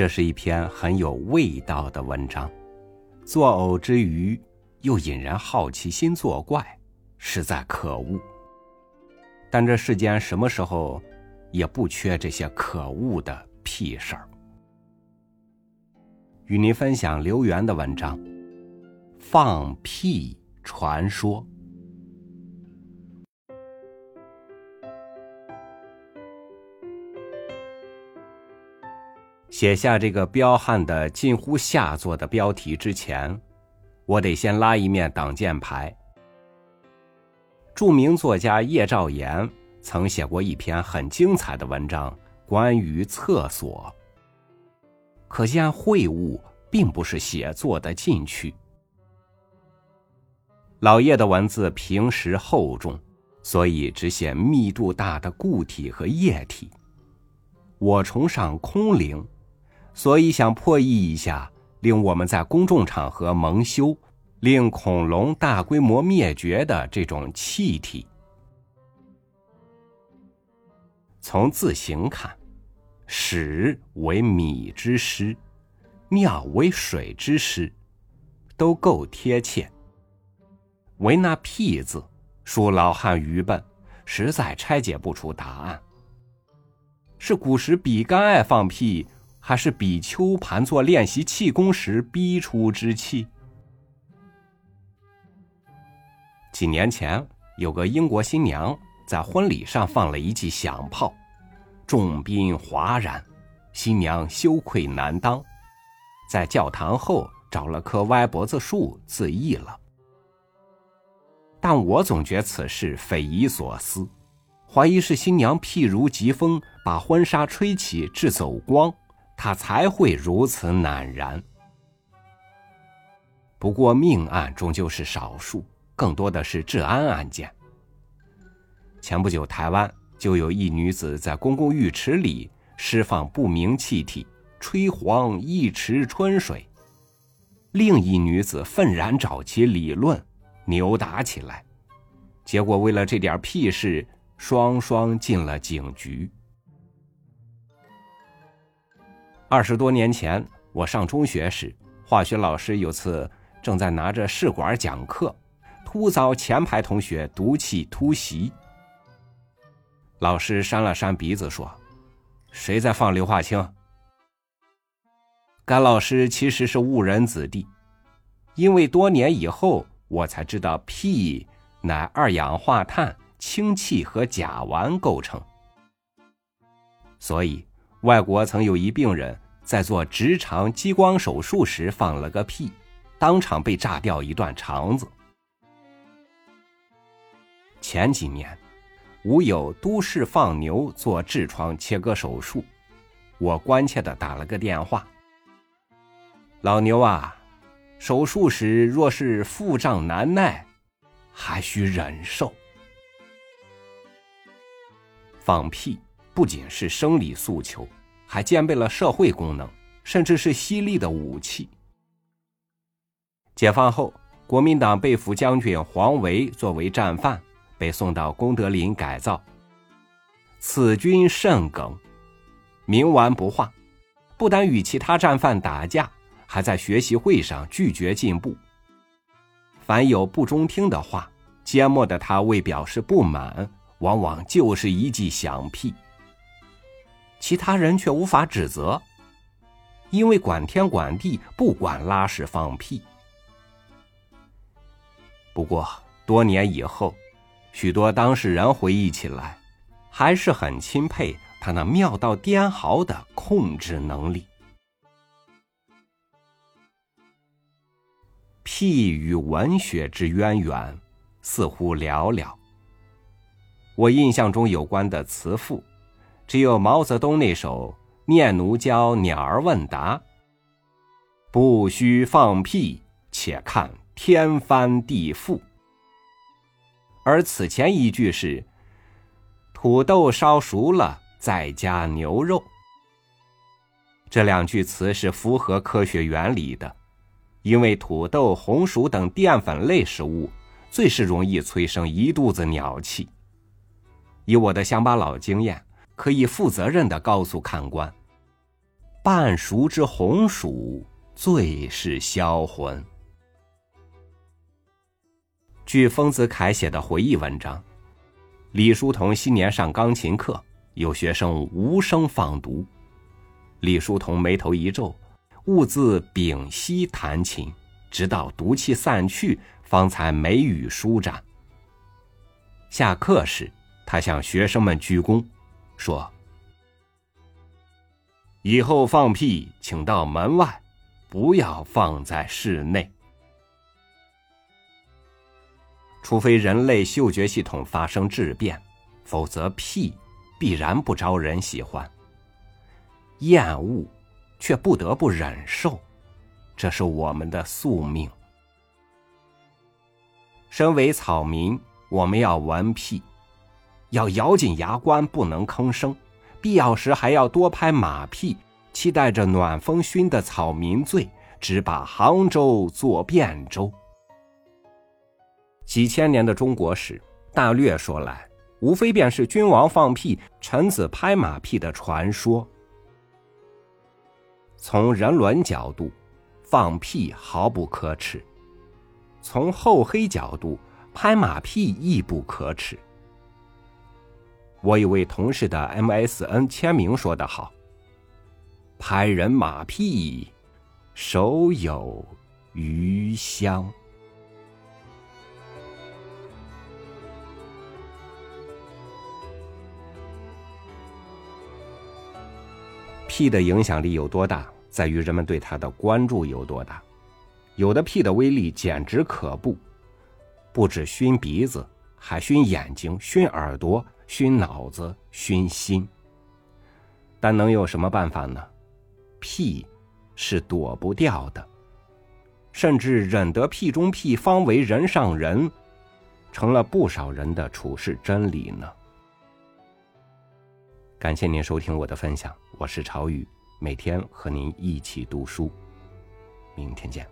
这是一篇很有味道的文章，作呕之余又引人好奇心作怪，实在可恶。但这世间什么时候也不缺这些可恶的屁事儿。与您分享刘源的文章《放屁传说》。写下这个彪悍的近乎下作的标题之前，我得先拉一面挡箭牌。著名作家叶兆言曾写过一篇很精彩的文章，关于厕所。可见秽物并不是写作的禁区。老叶的文字平实厚重，所以只写密度大的固体和液体。我崇尚空灵，所以想破译一下令我们在公众场合蒙羞、令恐龙大规模灭绝的这种气体。从字形看。屎为米之师，尿为水之师，都够贴切。唯那屁字，恕老汉愚笨，实在拆解不出答案。是古时比干爱放屁，还是比丘盘坐练习气功时逼出之气？几年前，有个英国新娘在婚礼上放了一记响炮。众宾哗然，新娘羞愧难当，在教堂后找了棵歪脖子树自缢了。但我总觉此事匪夷所思，怀疑是新娘譬如疾风，把婚纱吹起至走光，他才会如此赧然。不过命案终究是少数，更多的是治安案件。前不久台湾。就有一女子在公共浴池里释放不明气体，吹黄一池春水。另一女子愤然找其理论，扭打起来，结果为了这点屁事，双双进了警局。二十多年前，我上中学时，化学老师有次正在拿着试管讲课，突遭前排同学毒气突袭。老师扇了扇鼻子说：“谁在放硫化氢？”该老师其实是误人子弟，因为多年以后我才知道，屁乃二氧化碳、氢气和甲烷构成。所以，外国曾有一病人在做直肠激光手术时放了个屁，当场被炸掉一段肠子。前几年。吾有都市放牛做痔疮切割手术，我关切的打了个电话。老牛啊，手术时若是腹胀难耐，还需忍受。放屁不仅是生理诉求，还兼备了社会功能，甚至是犀利的武器。解放后，国民党被俘将军黄维作为战犯。被送到功德林改造。此君甚耿，冥顽不化，不但与其他战犯打架，还在学习会上拒绝进步。凡有不中听的话，缄默的他为表示不满，往往就是一记响屁。其他人却无法指责，因为管天管地，不管拉屎放屁。不过多年以后。许多当事人回忆起来，还是很钦佩他那妙到颠毫的控制能力。屁与文学之渊源似乎寥寥。我印象中有关的词赋，只有毛泽东那首《念奴娇·鸟儿问答》：“不须放屁，且看天翻地覆。”而此前一句是“土豆烧熟了，再加牛肉”。这两句词是符合科学原理的，因为土豆、红薯等淀粉类食物最是容易催生一肚子鸟气。以我的乡巴佬经验，可以负责任的告诉看官：半熟之红薯，最是销魂。据丰子恺写的回忆文章，李叔同昔年上钢琴课，有学生无声放读，李叔同眉头一皱，兀自屏息弹琴，直到毒气散去，方才眉宇舒展。下课时，他向学生们鞠躬，说：“以后放屁，请到门外，不要放在室内。”除非人类嗅觉系统发生质变，否则屁必然不招人喜欢。厌恶，却不得不忍受，这是我们的宿命。身为草民，我们要闻屁，要咬紧牙关，不能吭声，必要时还要多拍马屁，期待着暖风熏的草民醉，只把杭州做汴州。几千年的中国史，大略说来，无非便是君王放屁、臣子拍马屁的传说。从人伦角度，放屁毫不可耻；从厚黑角度，拍马屁亦不可耻。我一位同事的 MSN 签名说得好：“拍人马屁，手有余香。”屁的影响力有多大，在于人们对它的关注有多大。有的屁的威力简直可怖，不止熏鼻子，还熏眼睛、熏耳朵、熏脑子、熏心。但能有什么办法呢？屁是躲不掉的，甚至忍得屁中屁，方为人上人，成了不少人的处世真理呢。感谢您收听我的分享，我是朝雨，每天和您一起读书，明天见。